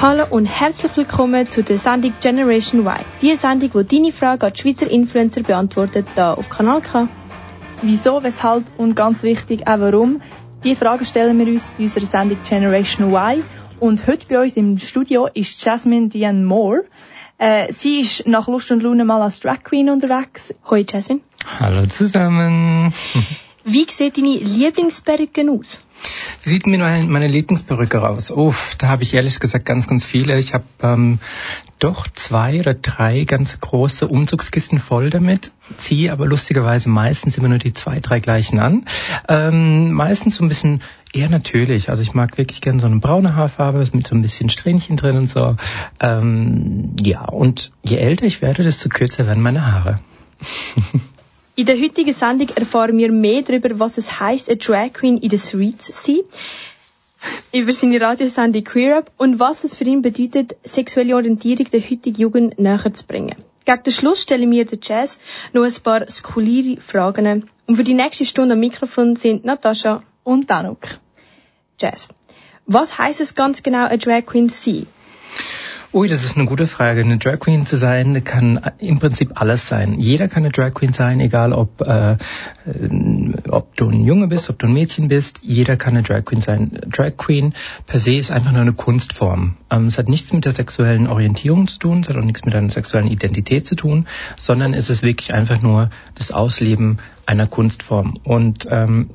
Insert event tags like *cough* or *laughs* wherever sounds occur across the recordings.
Hallo und herzlich willkommen zu der Sendung Generation Y. Die Sendung, wo deine Frage an die Schweizer Influencer beantwortet, da auf Kanal K. Wieso, weshalb und ganz wichtig auch warum. Die Fragen stellen wir uns bei unserer Sendung Generation Y. Und heute bei uns im Studio ist Jasmine Diane Moore. Äh, sie ist nach Lust und Laune mal als Drag Queen unterwegs. Hoi Jasmine. Hallo zusammen. *laughs* Wie sieht deine Lieblingsperücke aus? Wie sieht mir meine, Lieblingsperücke aus? Uff, da habe ich ehrlich gesagt ganz, ganz viele. Ich habe ähm, doch zwei oder drei ganz große Umzugskisten voll damit, ziehe aber lustigerweise meistens immer nur die zwei, drei gleichen an. Ähm, meistens so ein bisschen eher natürlich. Also ich mag wirklich gerne so eine braune Haarfarbe mit so ein bisschen Strähnchen drin und so. Ähm, ja, und je älter ich werde, desto kürzer werden meine Haare. In der heutigen Sendung erfahren wir mehr darüber, was es heisst, eine Drag Queen in den Streets zu sein, über seine Radiosendung Queer Up und was es für ihn bedeutet, sexuelle Orientierung der heutigen Jugend näher zu bringen. Gegen den Schluss stellen wir der Jazz noch ein paar skurrile Fragen. Und für die nächste Stunde am Mikrofon sind Natascha Und Danuk. Jazz. Was heisst es ganz genau, eine Drag Queen zu sein? Ui, das ist eine gute Frage. Eine Drag Queen zu sein kann im Prinzip alles sein. Jeder kann eine Drag Queen sein, egal ob, äh, ob du ein Junge bist, ob du ein Mädchen bist. Jeder kann eine Drag Queen sein. Drag Queen per se ist einfach nur eine Kunstform. Ähm, es hat nichts mit der sexuellen Orientierung zu tun, es hat auch nichts mit deiner sexuellen Identität zu tun, sondern es ist wirklich einfach nur das Ausleben einer Kunstform. Und ähm,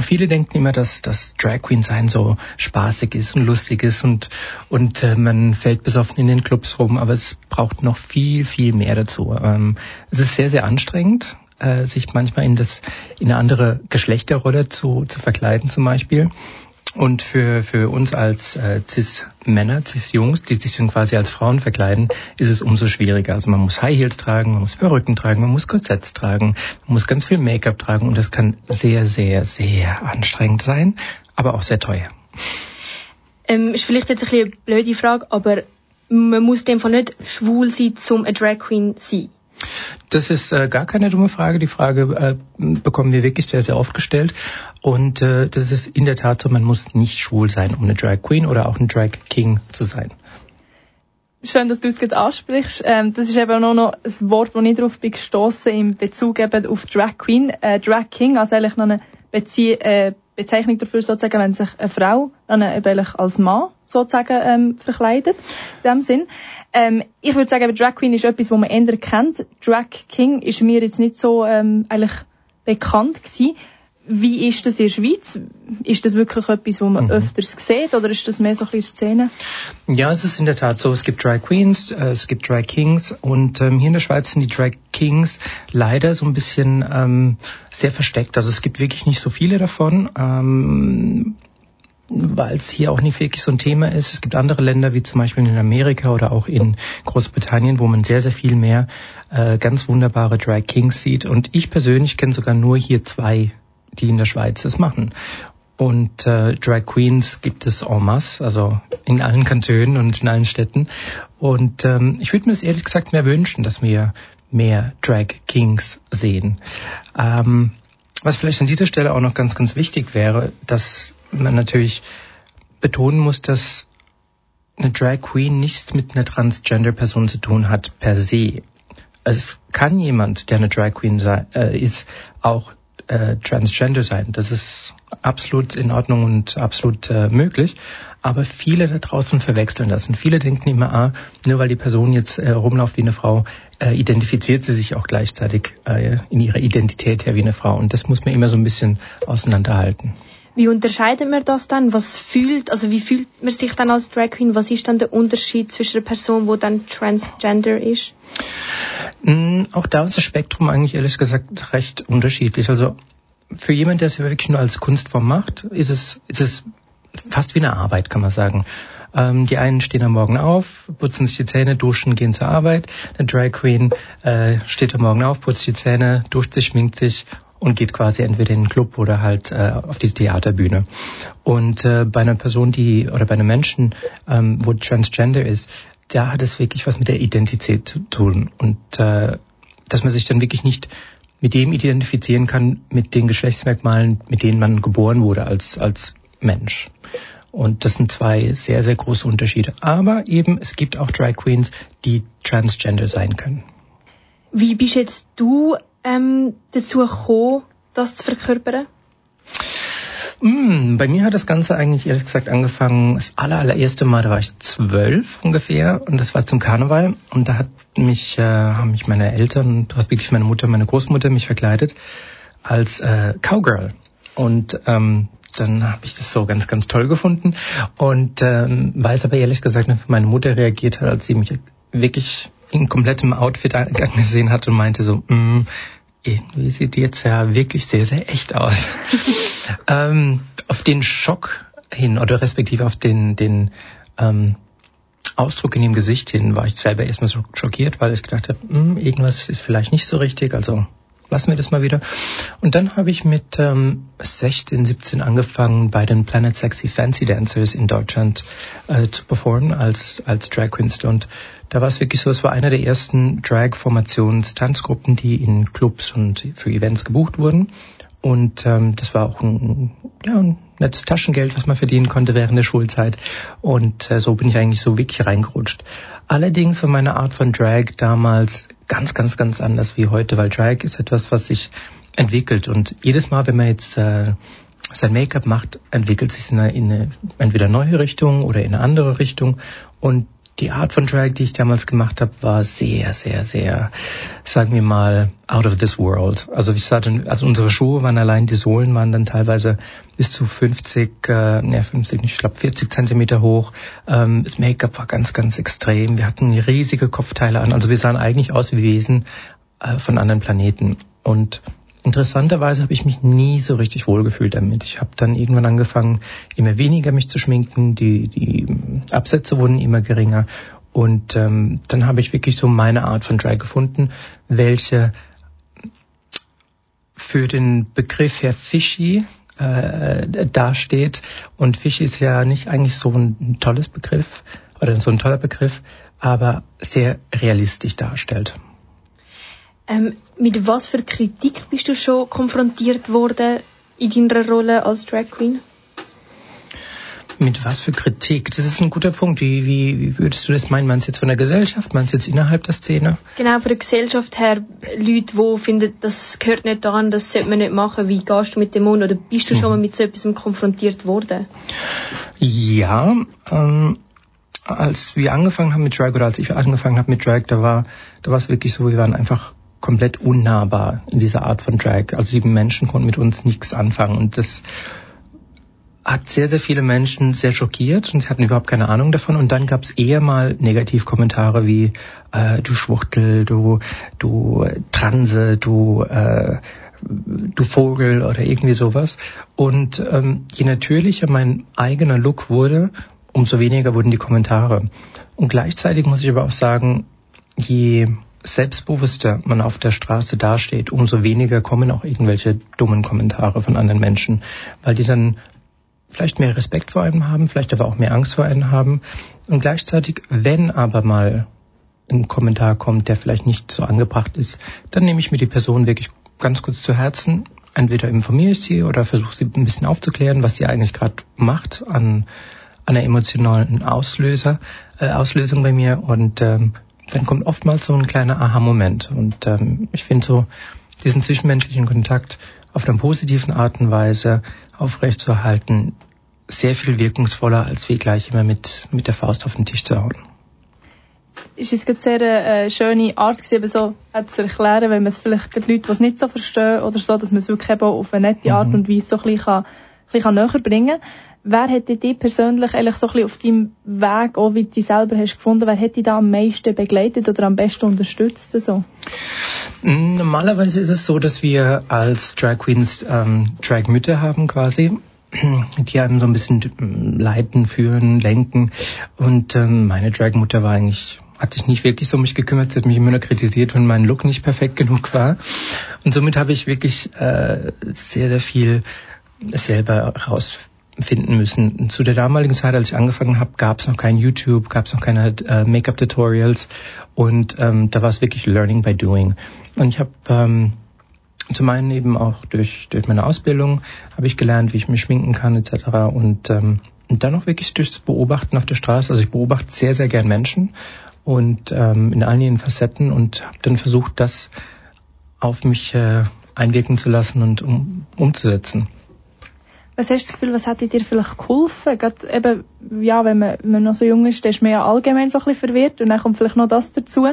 Viele denken immer, dass das Drag Queen sein so spaßig ist und lustig ist und und äh, man fällt besoffen in den Clubs rum, aber es braucht noch viel viel mehr dazu. Ähm, es ist sehr sehr anstrengend, äh, sich manchmal in das in eine andere Geschlechterrolle zu zu verkleiden zum Beispiel. Und für, für uns als äh, Cis-Männer, Cis-Jungs, die sich dann quasi als Frauen verkleiden, ist es umso schwieriger. Also man muss High Heels tragen, man muss Perücken tragen, man muss Korsetts tragen, man muss ganz viel Make-up tragen und das kann sehr, sehr, sehr anstrengend sein, aber auch sehr teuer. Ähm, ist vielleicht jetzt ein bisschen eine blöde Frage, aber man muss in dem Fall nicht schwul sein, um eine Drag Queen sein. Das ist äh, gar keine dumme Frage. Die Frage äh, bekommen wir wirklich sehr, sehr oft gestellt. Und äh, das ist in der Tat so, man muss nicht schwul sein, um eine Drag Queen oder auch ein Drag King zu sein. Schön, dass du es gerade ansprichst. Ähm, das ist eben auch noch ein Wort, wo ich darauf bin gestossen in Bezug eben auf Drag Queen. Äh, Drag King, also eigentlich noch eine Bezie äh, Bezeichnung dafür sozusagen, wenn sich eine Frau dann eben als Mann sozusagen ähm, verkleidet, in dem Sinn. Ähm, ich würde sagen, Drag Queen ist etwas, was man eher kennt. Drag King ist mir jetzt nicht so ähm, eigentlich bekannt gewesen. Wie ist das in der Schweiz? Ist das wirklich etwas, was man Mhm. öfters sieht oder ist das mehr so ein bisschen Szene? Ja, es ist in der Tat so. Es gibt Drag Queens, äh, es gibt Drag Kings und ähm, hier in der Schweiz sind die Drag Kings leider so ein bisschen ähm, sehr versteckt. Also es gibt wirklich nicht so viele davon. Ähm, weil es hier auch nicht wirklich so ein Thema ist. Es gibt andere Länder, wie zum Beispiel in Amerika oder auch in Großbritannien, wo man sehr, sehr viel mehr äh, ganz wunderbare Drag Kings sieht. Und ich persönlich kenne sogar nur hier zwei, die in der Schweiz das machen. Und äh, Drag Queens gibt es en masse, also in allen Kantonen und in allen Städten. Und ähm, ich würde mir das ehrlich gesagt mehr wünschen, dass wir mehr Drag Kings sehen. Ähm, was vielleicht an dieser Stelle auch noch ganz, ganz wichtig wäre, dass man natürlich betonen muss, dass eine Drag Queen nichts mit einer Transgender-Person zu tun hat per se. Es kann jemand, der eine Drag Queen sei, äh, ist, auch äh, Transgender sein. Das ist absolut in Ordnung und absolut äh, möglich. Aber viele da draußen verwechseln das. Und viele denken immer, ah, nur weil die Person jetzt äh, rumläuft wie eine Frau, äh, identifiziert sie sich auch gleichzeitig äh, in ihrer Identität her wie eine Frau. Und das muss man immer so ein bisschen auseinanderhalten. Wie unterscheidet man das dann? Was fühlt, also wie fühlt man sich dann als Drag Queen? Was ist dann der Unterschied zwischen einer Person, die dann transgender ist? Mm, Auch da ist das Spektrum eigentlich ehrlich gesagt recht unterschiedlich. Also für jemanden, der es wirklich nur als Kunstform macht, ist es, ist es fast wie eine Arbeit, kann man sagen. Ähm, die einen stehen am Morgen auf, putzen sich die Zähne, duschen, gehen zur Arbeit. Eine Drag Queen äh, steht am Morgen auf, putzt die Zähne, duscht sich, schminkt sich und geht quasi entweder in den Club oder halt äh, auf die Theaterbühne. Und äh, bei einer Person, die oder bei einem Menschen, ähm, wo Transgender ist, da hat es wirklich was mit der Identität zu tun und äh, dass man sich dann wirklich nicht mit dem identifizieren kann, mit den Geschlechtsmerkmalen, mit denen man geboren wurde als, als Mensch. Und das sind zwei sehr, sehr große Unterschiede. Aber eben, es gibt auch Drag Queens, die transgender sein können. Wie bist jetzt du ähm, dazu gekommen, das zu verkörpern? Mm, bei mir hat das Ganze eigentlich ehrlich gesagt angefangen, das aller, allererste Mal, da war ich zwölf ungefähr und das war zum Karneval und da hat mich, äh, haben mich meine Eltern, respektive meine Mutter, meine Großmutter mich verkleidet als äh, Cowgirl. Und ähm, dann habe ich das so ganz, ganz toll gefunden und ähm, weiß aber ehrlich gesagt, wie meine Mutter reagiert hat, als sie mich wirklich in komplettem Outfit angesehen hat und meinte so, mm, irgendwie sieht die jetzt ja wirklich sehr, sehr echt aus. *laughs* ähm, auf den Schock hin oder respektive auf den, den ähm, Ausdruck in dem Gesicht hin war ich selber erstmal so schockiert, weil ich gedacht habe, hm, irgendwas ist vielleicht nicht so richtig, also lassen wir das mal wieder. Und dann habe ich mit ähm, 16, 17 angefangen, bei den Planet Sexy Fancy Dancers in Deutschland äh, zu performen als, als Drag Queenster. Und da war es wirklich so, es war einer der ersten Drag-Formations-Tanzgruppen, die in Clubs und für Events gebucht wurden. Und ähm, das war auch ein, ja, ein nettes Taschengeld, was man verdienen konnte während der Schulzeit. Und äh, so bin ich eigentlich so wirklich reingerutscht. Allerdings war meine Art von Drag damals ganz, ganz, ganz anders wie heute, weil Drag ist etwas, was sich entwickelt. Und jedes Mal, wenn man jetzt äh, sein Make-up macht, entwickelt sich in in eine entweder neue Richtung oder in eine andere Richtung. Und die Art von Drag, die ich damals gemacht habe, war sehr, sehr, sehr, sagen wir mal, out of this world. Also ich sagte, also unsere Schuhe waren allein, die Sohlen waren dann teilweise bis zu 50, äh, ne 50 nicht, ich glaube 40 Zentimeter hoch. Ähm, das Make-up war ganz, ganz extrem. Wir hatten riesige Kopfteile an. Also wir sahen eigentlich aus wie Wesen äh, von anderen Planeten. Und Interessanterweise habe ich mich nie so richtig wohlgefühlt damit. Ich habe dann irgendwann angefangen, immer weniger mich zu schminken, die, die Absätze wurden immer geringer und ähm, dann habe ich wirklich so meine Art von Drag gefunden, welche für den Begriff Herr Fishy äh, dasteht. Und Fishy ist ja nicht eigentlich so ein tolles Begriff oder so ein toller Begriff, aber sehr realistisch darstellt. Ähm, mit was für Kritik bist du schon konfrontiert worden in deiner Rolle als Drag Queen? Mit was für Kritik? Das ist ein guter Punkt. Wie, wie, wie würdest du das meinen? Meinst du jetzt von der Gesellschaft? Meinst du jetzt innerhalb der Szene? Genau, von der Gesellschaft her, Leute, die finden, das gehört nicht daran, das sollte man nicht machen. Wie gehst du mit dem um? Oder bist du schon mhm. mal mit so etwas konfrontiert worden? Ja, ähm, als wir angefangen haben mit Drag oder als ich angefangen habe mit Drag, da war, da war es wirklich so, wir waren einfach komplett unnahbar in dieser Art von Drag. Also die Menschen konnten mit uns nichts anfangen und das hat sehr, sehr viele Menschen sehr schockiert und sie hatten überhaupt keine Ahnung davon. Und dann gab es eher mal Negativkommentare wie äh, du Schwuchtel, du, du Transe, du, äh, du Vogel oder irgendwie sowas. Und ähm, je natürlicher mein eigener Look wurde, umso weniger wurden die Kommentare. Und gleichzeitig muss ich aber auch sagen, je selbstbewusster man auf der Straße dasteht, umso weniger kommen auch irgendwelche dummen Kommentare von anderen Menschen, weil die dann vielleicht mehr Respekt vor einem haben, vielleicht aber auch mehr Angst vor einem haben. Und gleichzeitig, wenn aber mal ein Kommentar kommt, der vielleicht nicht so angebracht ist, dann nehme ich mir die Person wirklich ganz kurz zu Herzen. Entweder informiere ich sie oder versuche sie ein bisschen aufzuklären, was sie eigentlich gerade macht an, einer emotionalen Auslöser, äh, Auslösung bei mir und ähm, dann kommt oftmals so ein kleiner Aha-Moment. Und ähm, ich finde so diesen zwischenmenschlichen Kontakt auf einer positiven Art und Weise aufrechtzuerhalten sehr viel wirkungsvoller, als wie gleich immer mit, mit der Faust auf den Tisch zu hauen. Ist es eine sehr äh, schöne Art gewesen, so zu erklären, wenn man es vielleicht die Leute, die es nicht so verstehen oder so, dass man es wirklich eben auf eine nette Art mhm. und Weise so ein bisschen, kann, bisschen näher bringen. Wer hätte dich persönlich eigentlich so ein bisschen auf deinem Weg, auch wie du selber hast gefunden, wer hätte dich da am meisten begleitet oder am besten unterstützt? So? Normalerweise ist es so, dass wir als Drag Queens ähm, Drag Mütter haben quasi *clears throat* die einem so ein bisschen leiten, führen, lenken. Und ähm, meine Drag-Mutter war eigentlich hat sich nicht wirklich so um mich gekümmert, sie hat mich immer nur kritisiert, wenn mein Look nicht perfekt genug war. Und somit habe ich wirklich äh, sehr, sehr viel selber herausfinden müssen. Zu der damaligen Zeit, als ich angefangen habe, gab es noch kein YouTube, gab es noch keine äh, Make-up-Tutorials und ähm, da war es wirklich Learning by Doing. Und ich habe ähm, zum einen eben auch durch, durch meine Ausbildung habe ich gelernt, wie ich mich schminken kann etc. Und, ähm, und dann auch wirklich durchs Beobachten auf der Straße. Also ich beobachte sehr, sehr gern Menschen und ähm, in allen ihren Facetten und habe dann versucht, das auf mich äh, einwirken zu lassen und um, umzusetzen. Was hast du das Gefühl, was hat dir vielleicht geholfen? Gerade eben, ja, wenn man, wenn man noch so jung ist, dann ist man ja allgemein so ein bisschen verwirrt und dann kommt vielleicht noch das dazu.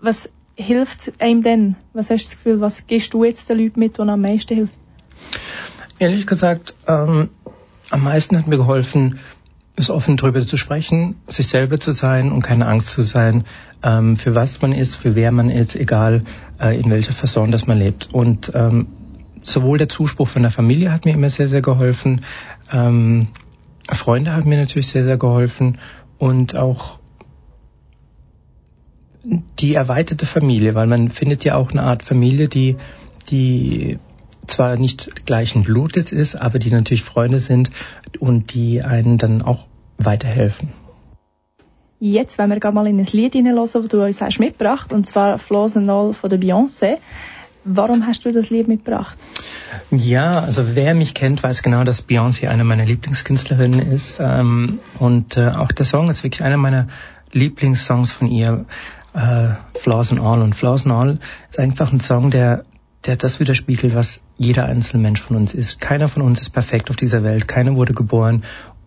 Was hilft einem denn? Was hast du das Gefühl, was gehst du jetzt den Leuten mit, die am meisten hilft? Ehrlich gesagt, ähm, am meisten hat mir geholfen, es offen darüber zu sprechen, sich selber zu sein und keine Angst zu sein, ähm, für was man ist, für wer man ist, egal äh, in welcher Fasson das man lebt. Und ähm, sowohl der Zuspruch von der Familie hat mir immer sehr, sehr geholfen, ähm, Freunde haben mir natürlich sehr, sehr geholfen und auch die erweiterte Familie, weil man findet ja auch eine Art Familie, die, die zwar nicht gleichen Blutes ist, aber die natürlich Freunde sind und die einen dann auch weiterhelfen. Jetzt wollen wir mal in ein Lied hineinhören, das du uns hast mitgebracht, und zwar Flaws and All von der Beyoncé. Warum hast du das Lied mitgebracht? Ja, also wer mich kennt, weiß genau, dass Beyoncé eine meiner Lieblingskünstlerinnen ist. Ähm, und äh, auch der Song ist wirklich einer meiner Lieblingssongs von ihr, äh, Flaws and All. Und Flaws and All ist einfach ein Song, der der das widerspiegelt, was jeder einzelne Mensch von uns ist. Keiner von uns ist perfekt auf dieser Welt. Keiner wurde geboren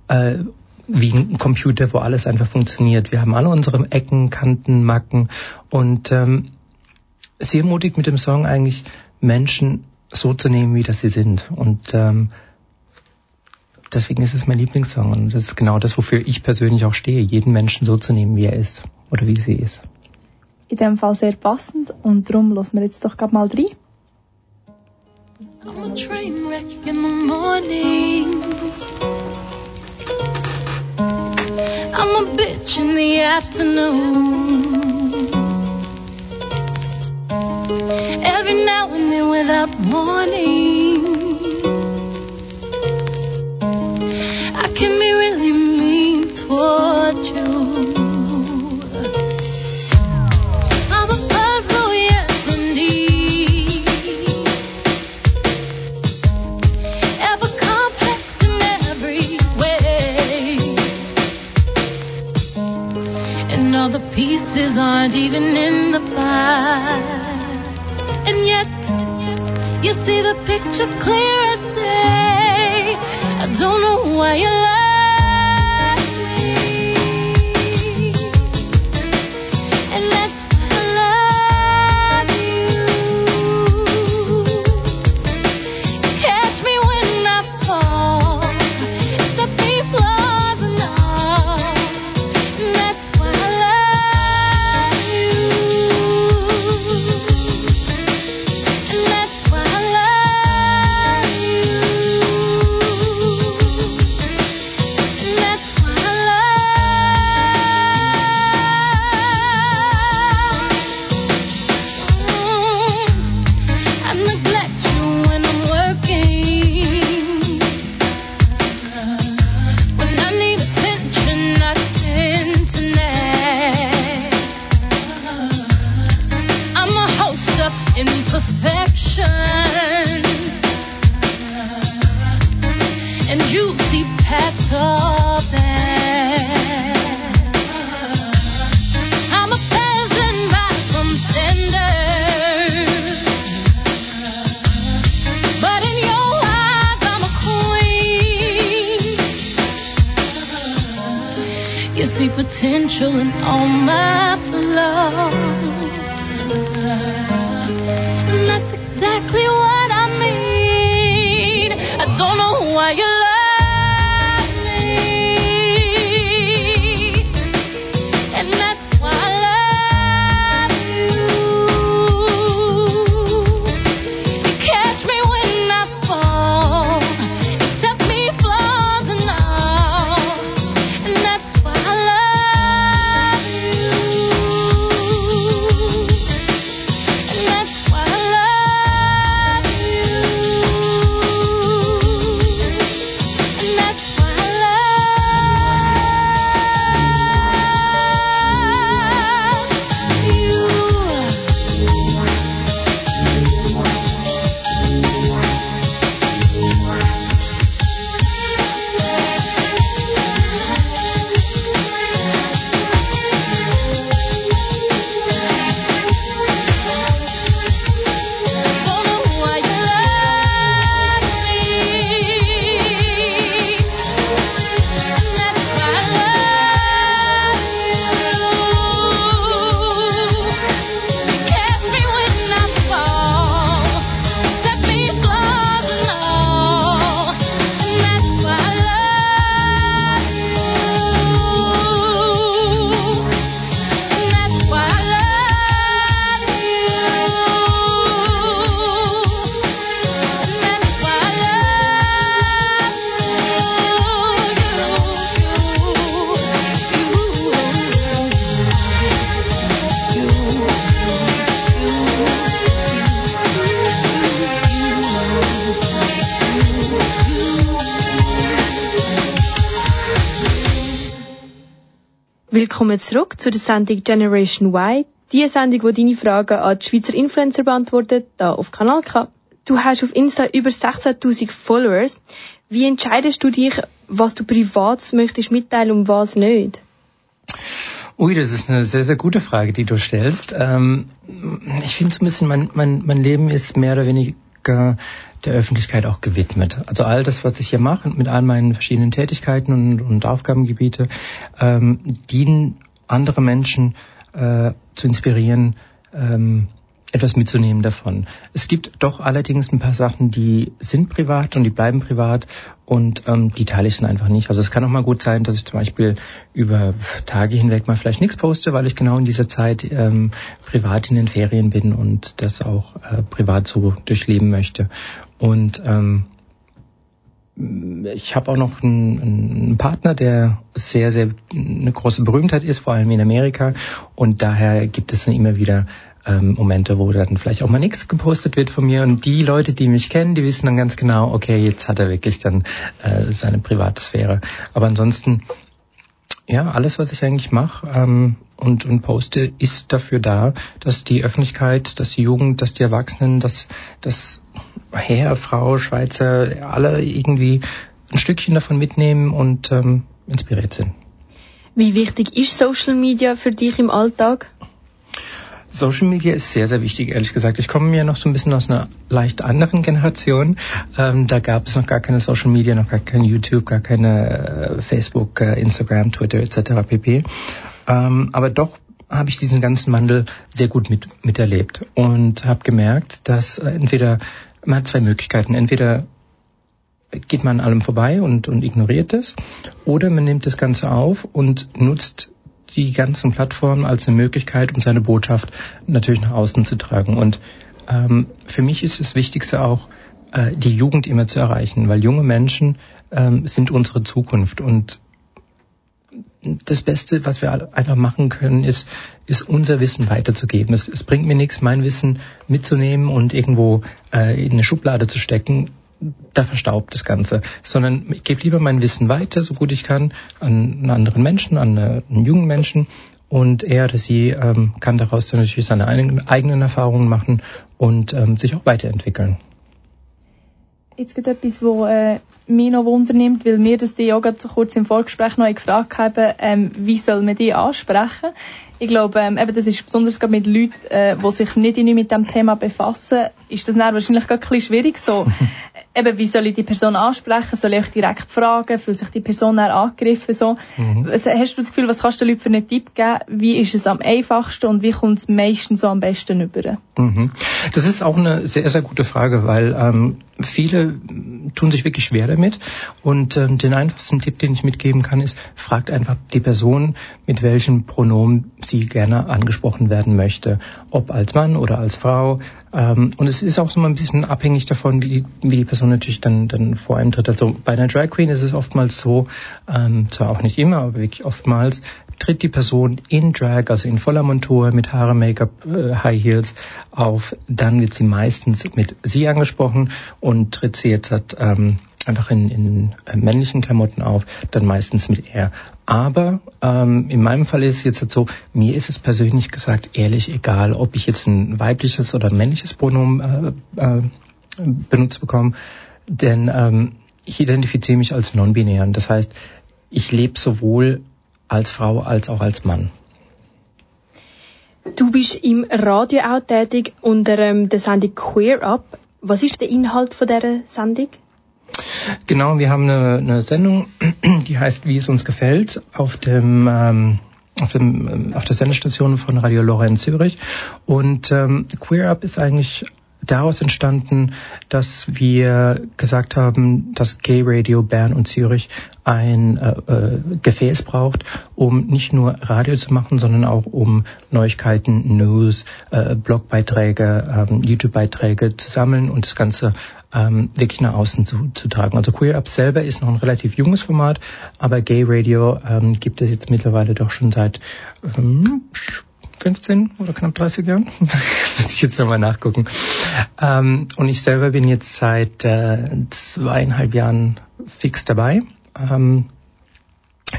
äh, wie ein Computer, wo alles einfach funktioniert. Wir haben alle unsere Ecken, Kanten, Macken und ähm, sie ermutigt mit dem Song eigentlich Menschen so zu nehmen, wie das sie sind. Und ähm, deswegen ist es mein Lieblingssong. Und das ist genau das, wofür ich persönlich auch stehe, jeden Menschen so zu nehmen, wie er ist oder wie sie ist. In dem Fall sehr passend und darum lassen wir jetzt doch gerade mal rein. I'm a train wreck in the morning. I'm a bitch in the afternoon. morning. See the picture clear as day. I don't know why you love potential in all my Willkommen zurück zu der Sendung Generation Y. Die Sendung, wo deine Fragen an die Schweizer Influencer beantwortet, da auf Kanal K. Du hast auf Insta über 16.000 Followers. Wie entscheidest du dich, was du privat möchtest mitteilen und was nicht? Ui, das ist eine sehr, sehr gute Frage, die du stellst. Ähm, ich finde so ein bisschen, mein, mein, mein Leben ist mehr oder weniger der Öffentlichkeit auch gewidmet. Also all das, was ich hier mache, mit all meinen verschiedenen Tätigkeiten und, und Aufgabengebiete, ähm, dienen andere Menschen äh, zu inspirieren, ähm, etwas mitzunehmen davon. Es gibt doch allerdings ein paar Sachen, die sind privat und die bleiben privat und ähm, die teile ich dann einfach nicht. Also es kann auch mal gut sein, dass ich zum Beispiel über Tage hinweg mal vielleicht nichts poste, weil ich genau in dieser Zeit ähm, privat in den Ferien bin und das auch äh, privat so durchleben möchte. Und ähm, ich habe auch noch einen, einen, Partner, der sehr, sehr eine große Berühmtheit ist, vor allem in Amerika. Und daher gibt es dann immer wieder ähm, Momente, wo dann vielleicht auch mal nichts gepostet wird von mir. Und die Leute, die mich kennen, die wissen dann ganz genau, okay, jetzt hat er wirklich dann äh, seine Privatsphäre. Aber ansonsten, ja, alles, was ich eigentlich mache ähm, und, und poste, ist dafür da, dass die Öffentlichkeit, dass die Jugend, dass die Erwachsenen, dass, dass Herr, Frau, Schweizer, alle irgendwie ein Stückchen davon mitnehmen und ähm, inspiriert sind. Wie wichtig ist Social Media für dich im Alltag? Social Media ist sehr, sehr wichtig, ehrlich gesagt. Ich komme ja noch so ein bisschen aus einer leicht anderen Generation. Ähm, da gab es noch gar keine Social Media, noch gar kein YouTube, gar keine äh, Facebook, äh, Instagram, Twitter etc. pp. Ähm, aber doch habe ich diesen ganzen Wandel sehr gut mit, miterlebt und habe gemerkt, dass äh, entweder man hat zwei Möglichkeiten. Entweder geht man an allem vorbei und, und ignoriert es, oder man nimmt das Ganze auf und nutzt die ganzen Plattformen als eine Möglichkeit, um seine Botschaft natürlich nach außen zu tragen. Und ähm, für mich ist das Wichtigste auch, äh, die Jugend immer zu erreichen, weil junge Menschen ähm, sind unsere Zukunft und das Beste, was wir einfach machen können, ist, ist unser Wissen weiterzugeben. Es, es bringt mir nichts, mein Wissen mitzunehmen und irgendwo äh, in eine Schublade zu stecken da verstaubt das Ganze, sondern ich gebe lieber mein Wissen weiter, so gut ich kann, an einen anderen Menschen, an einen jungen Menschen und er oder sie ähm, kann daraus dann natürlich seine eigenen Erfahrungen machen und ähm, sich auch weiterentwickeln. Jetzt gibt etwas, was äh, mich noch Wunder nimmt, weil wir das die auch gerade kurz im Vorgespräch noch gefragt haben, ähm, wie soll man die ansprechen? Ich glaube, ähm, eben, das ist besonders gerade mit Leuten, äh, die sich nicht mit dem Thema befassen, ist das dann wahrscheinlich gerade ein bisschen schwierig so. *laughs* eben, wie soll ich die Person ansprechen? Soll ich euch direkt fragen? Fühlt sich die Person dann angegriffen? So? Mhm. Hast du das Gefühl, was kannst du den Leuten für einen Tipp geben? Wie ist es am einfachsten und wie kommt es meistens so am besten über? Mhm. Das ist auch eine sehr, sehr gute Frage, weil ähm, viele tun sich wirklich schwer damit. Und ähm, den einfachsten Tipp, den ich mitgeben kann, ist, fragt einfach die Person, mit welchem Pronomen sie gerne angesprochen werden möchte. Ob als Mann oder als Frau. Ähm, und es ist auch so mal ein bisschen abhängig davon, wie, wie die Person natürlich dann, dann vor einem tritt. Also bei einer Drag Queen ist es oftmals so, ähm, zwar auch nicht immer, aber wirklich oftmals, tritt die Person in Drag, also in voller Montur, mit Haare, Make-up, äh, High Heels auf, dann wird sie meistens mit sie angesprochen und tritt sie jetzt hat, ähm, einfach in, in äh, männlichen Klamotten auf, dann meistens mit er. Aber ähm, in meinem Fall ist es jetzt halt so, mir ist es persönlich gesagt ehrlich egal, ob ich jetzt ein weibliches oder männliches Pronomen äh, äh, benutzt bekomme, denn ähm, ich identifiziere mich als non-binär. Das heißt, ich lebe sowohl als Frau als auch als Mann. Du bist im Radio auch tätig unter ähm, der Sendung Queer Up. Was ist der Inhalt von dieser Sendung? Genau, wir haben eine, eine Sendung, *clears throat* die heißt Wie es uns gefällt, auf dem ähm, auf, dem, ähm, auf der Sendestation von Radio Lora in Zürich. Und ähm, Queer Up ist eigentlich daraus entstanden, dass wir gesagt haben, dass Gay Radio Bern und Zürich ein äh, äh, Gefäß braucht, um nicht nur Radio zu machen, sondern auch um Neuigkeiten, News, äh, Blogbeiträge, ähm, YouTube-Beiträge zu sammeln und das Ganze ähm, wirklich nach außen zu, zu tragen. Also Queer Up selber ist noch ein relativ junges Format, aber Gay Radio ähm, gibt es jetzt mittlerweile doch schon seit ähm, 15 oder knapp 30 Jahren. *laughs* Muss ich jetzt nochmal nachgucken. Ähm, und ich selber bin jetzt seit äh, zweieinhalb Jahren fix dabei. Ähm,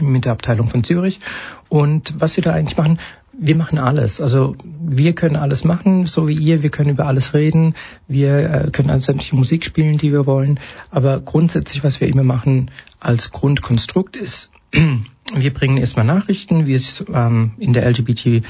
mit der Abteilung von Zürich. Und was wir da eigentlich machen, wir machen alles. Also wir können alles machen, so wie ihr. Wir können über alles reden. Wir äh, können an sämtliche Musik spielen, die wir wollen. Aber grundsätzlich, was wir immer machen als Grundkonstrukt ist, *clears throat* wir bringen erstmal Nachrichten, wie es ähm, in der LGBT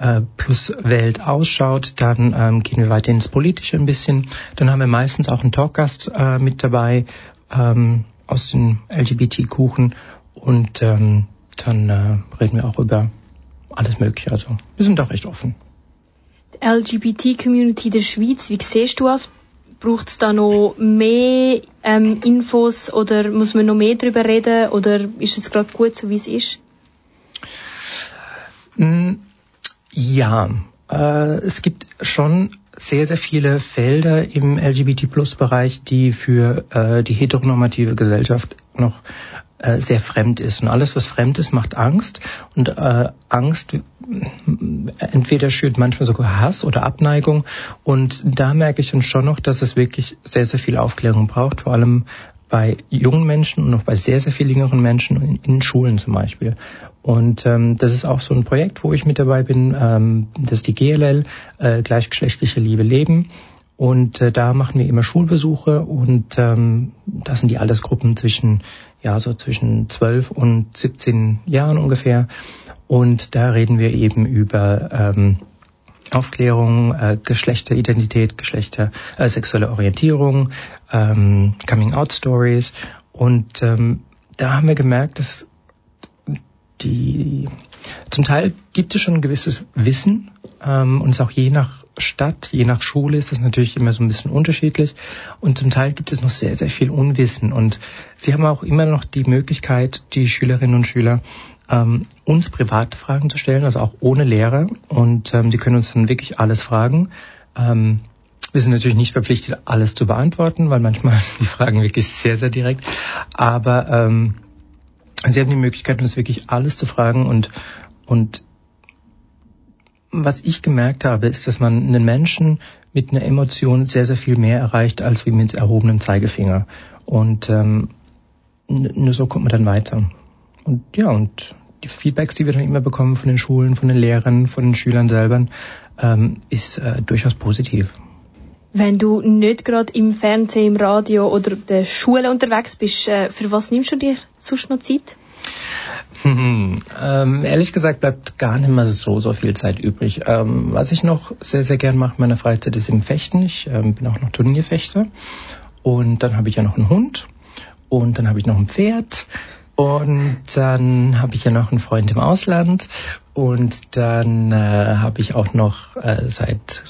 äh, plus Welt ausschaut. Dann ähm, gehen wir weiter ins Politische ein bisschen. Dann haben wir meistens auch einen Talkgast äh, mit dabei ähm, aus den LGBT-Kuchen und ähm, dann äh, reden wir auch über alles Mögliche. Also wir sind auch recht offen. Die LGBT-Community der Schweiz, wie siehst du das? Braucht es da noch mehr ähm, Infos oder muss man noch mehr darüber reden oder ist es gerade gut, so wie es ist? Mm, ja, äh, es gibt schon sehr, sehr viele Felder im LGBT-Plus-Bereich, die für äh, die heteronormative Gesellschaft noch äh, sehr fremd ist. Und alles, was fremd ist, macht Angst. Und äh, Angst äh, entweder schürt manchmal sogar Hass oder Abneigung. Und da merke ich dann schon noch, dass es wirklich sehr, sehr viel Aufklärung braucht, vor allem bei jungen Menschen und auch bei sehr, sehr viel jüngeren Menschen in, in Schulen zum Beispiel. Und ähm, das ist auch so ein Projekt, wo ich mit dabei bin. Ähm, das ist die GLL, äh, gleichgeschlechtliche Liebe leben. Und äh, da machen wir immer Schulbesuche und ähm, das sind die Altersgruppen zwischen, ja, so zwischen 12 und 17 Jahren ungefähr. Und da reden wir eben über ähm, Aufklärung, äh, Geschlechteridentität, Geschlechter, äh, sexuelle Orientierung, ähm, Coming-out-Stories. Und ähm, da haben wir gemerkt, dass die zum Teil gibt es schon ein gewisses Wissen ähm, und es auch je nach Stadt, je nach Schule ist das natürlich immer so ein bisschen unterschiedlich. Und zum Teil gibt es noch sehr, sehr viel Unwissen. Und Sie haben auch immer noch die Möglichkeit, die Schülerinnen und Schüler ähm, uns private Fragen zu stellen, also auch ohne Lehrer. Und ähm, die können uns dann wirklich alles fragen. Ähm, wir sind natürlich nicht verpflichtet, alles zu beantworten, weil manchmal *laughs* sind die Fragen wirklich sehr, sehr direkt. Aber ähm, Sie haben die Möglichkeit, uns wirklich alles zu fragen und, und was ich gemerkt habe, ist, dass man einen Menschen mit einer Emotion sehr, sehr viel mehr erreicht, als wie mit erhobenem Zeigefinger. Und ähm, nur so kommt man dann weiter. Und ja, und die Feedbacks, die wir dann immer bekommen von den Schulen, von den Lehrern, von den Schülern selber, ähm, ist äh, durchaus positiv. Wenn du nicht gerade im Fernsehen, im Radio oder der Schule unterwegs bist, äh, für was nimmst du dir sonst noch Zeit? Hm, *laughs* ähm, ehrlich gesagt bleibt gar nicht mehr so, so viel Zeit übrig. Ähm, was ich noch sehr, sehr gern mache in meiner Freizeit ist im Fechten. Ich ähm, bin auch noch Turnierfechter. Und dann habe ich ja noch einen Hund. Und dann habe ich noch ein Pferd. Und dann habe ich ja noch einen Freund im Ausland. Und dann äh, habe ich auch noch äh, seit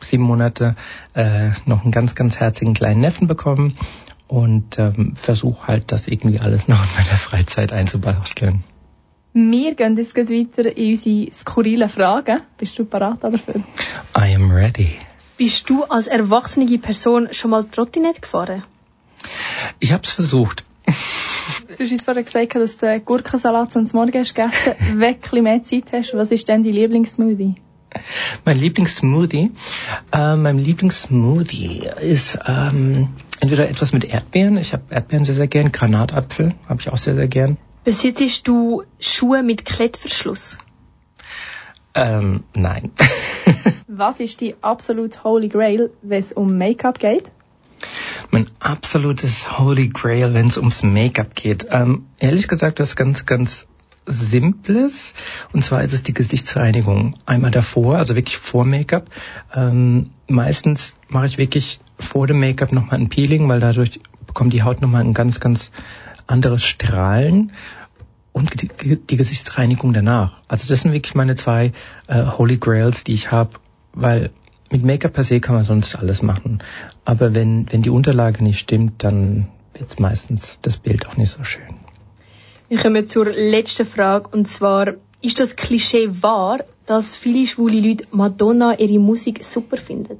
sieben Monate äh, noch einen ganz, ganz herzigen kleinen Neffen bekommen und ähm, versuche halt das irgendwie alles noch in meiner Freizeit einzubasteln. Wir gehen jetzt weiter in unsere skurrilen Fragen. Bist du parat dafür? I am ready. Bist du als erwachsene Person schon mal Trottinett gefahren? Ich habe es versucht. Du hast uns vorhin gesagt, dass du Gurkensalat zum Morgen hast gegessen, wenn mehr Zeit hast. Was ist denn dein Lieblingssmoothie? Mein Lieblingssmoothie? Äh, mein Lieblingssmoothie ist ähm, entweder etwas mit Erdbeeren. Ich habe Erdbeeren sehr, sehr gern. Granatapfel habe ich auch sehr, sehr gern. Besitzt du Schuhe mit Klettverschluss? Ähm, nein. *laughs* Was ist die absolute Holy Grail, wenn es um Make-up geht? Mein absolutes Holy Grail, wenn es ums Make-up geht. Ähm, ehrlich gesagt, das ist ganz, ganz Simples. Und zwar ist es die Gesichtsreinigung. Einmal davor, also wirklich vor Make-up. Ähm, meistens mache ich wirklich vor dem Make-up nochmal ein Peeling, weil dadurch bekommt die Haut nochmal ein ganz, ganz anderes Strahlen. Und die, die Gesichtsreinigung danach. Also das sind wirklich meine zwei äh, Holy Grails, die ich habe, weil mit Make-up per se kann man sonst alles machen. Aber wenn, wenn die Unterlage nicht stimmt, dann wird meistens das Bild auch nicht so schön. Wir kommen zur letzten Frage und zwar, ist das Klischee wahr, dass viele schwule Leute Madonna ihre Musik super finden?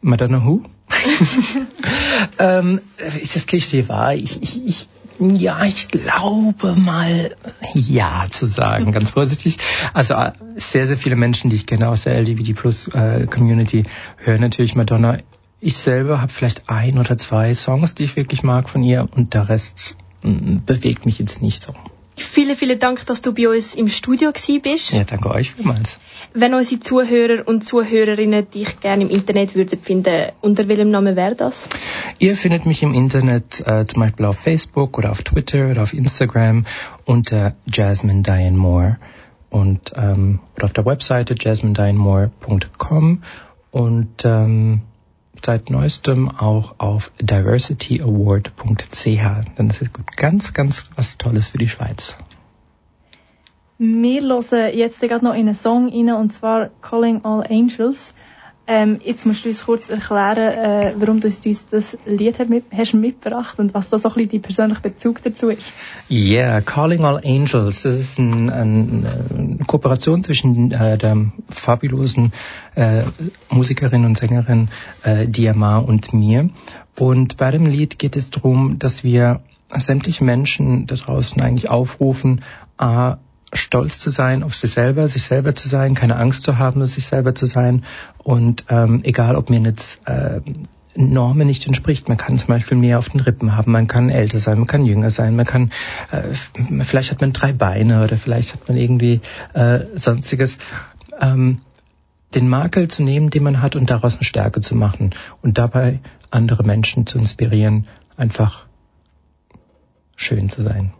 Madonna who? *laughs* ähm, ist das Klischee wahr? Ich, ich, ich, ja, ich glaube mal ja zu sagen, ganz vorsichtig. Also äh, sehr, sehr viele Menschen, die ich kenne aus der LGBT Plus äh, Community, hören natürlich Madonna. Ich selber habe vielleicht ein oder zwei Songs, die ich wirklich mag von ihr und der Rest bewegt mich jetzt nicht so. Vielen, vielen Dank, dass du bei uns im Studio bist. Ja, danke euch vielmals. Wenn unsere Zuhörer und Zuhörerinnen dich gerne im Internet würden finden, unter welchem Namen wäre das? Ihr findet mich im Internet äh, zum Beispiel auf Facebook oder auf Twitter oder auf Instagram unter Jasmine Diane Moore und ähm, oder auf der Webseite jasminedianemore.com und ähm, seit neuestem auch auf diversityaward.ch. Das ist ganz, ganz was Tolles für die Schweiz. Wir hören jetzt gerade noch in einen Song rein, und zwar Calling All Angels. Ähm, jetzt musst du uns kurz erklären, äh, warum du uns das Lied mit, hast mitgebracht und was da so ein bisschen dein persönlicher Bezug dazu ist. Yeah, Calling All Angels, das ist ein, ein, eine Kooperation zwischen äh, der fabulosen äh, Musikerin und Sängerin äh, Diama und mir. Und bei dem Lied geht es darum, dass wir sämtliche Menschen da draußen eigentlich aufrufen, a, stolz zu sein auf sich selber, sich selber zu sein, keine Angst zu haben, sich selber zu sein. Und ähm, egal, ob mir jetzt äh, Normen nicht entspricht. Man kann zum Beispiel mehr auf den Rippen haben, man kann älter sein, man kann jünger sein, man kann, äh, vielleicht hat man drei Beine oder vielleicht hat man irgendwie äh, sonstiges. Ähm, den Makel zu nehmen, den man hat und daraus eine Stärke zu machen und dabei andere Menschen zu inspirieren, einfach schön zu sein.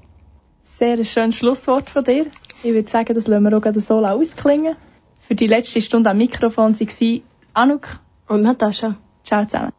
Sehr schönes Schlusswort von dir. Ich würde sagen, das lassen wir auch gerade so ausklingen. Für die letzte Stunde am Mikrofon waren Anuk und Natascha. Ciao zusammen.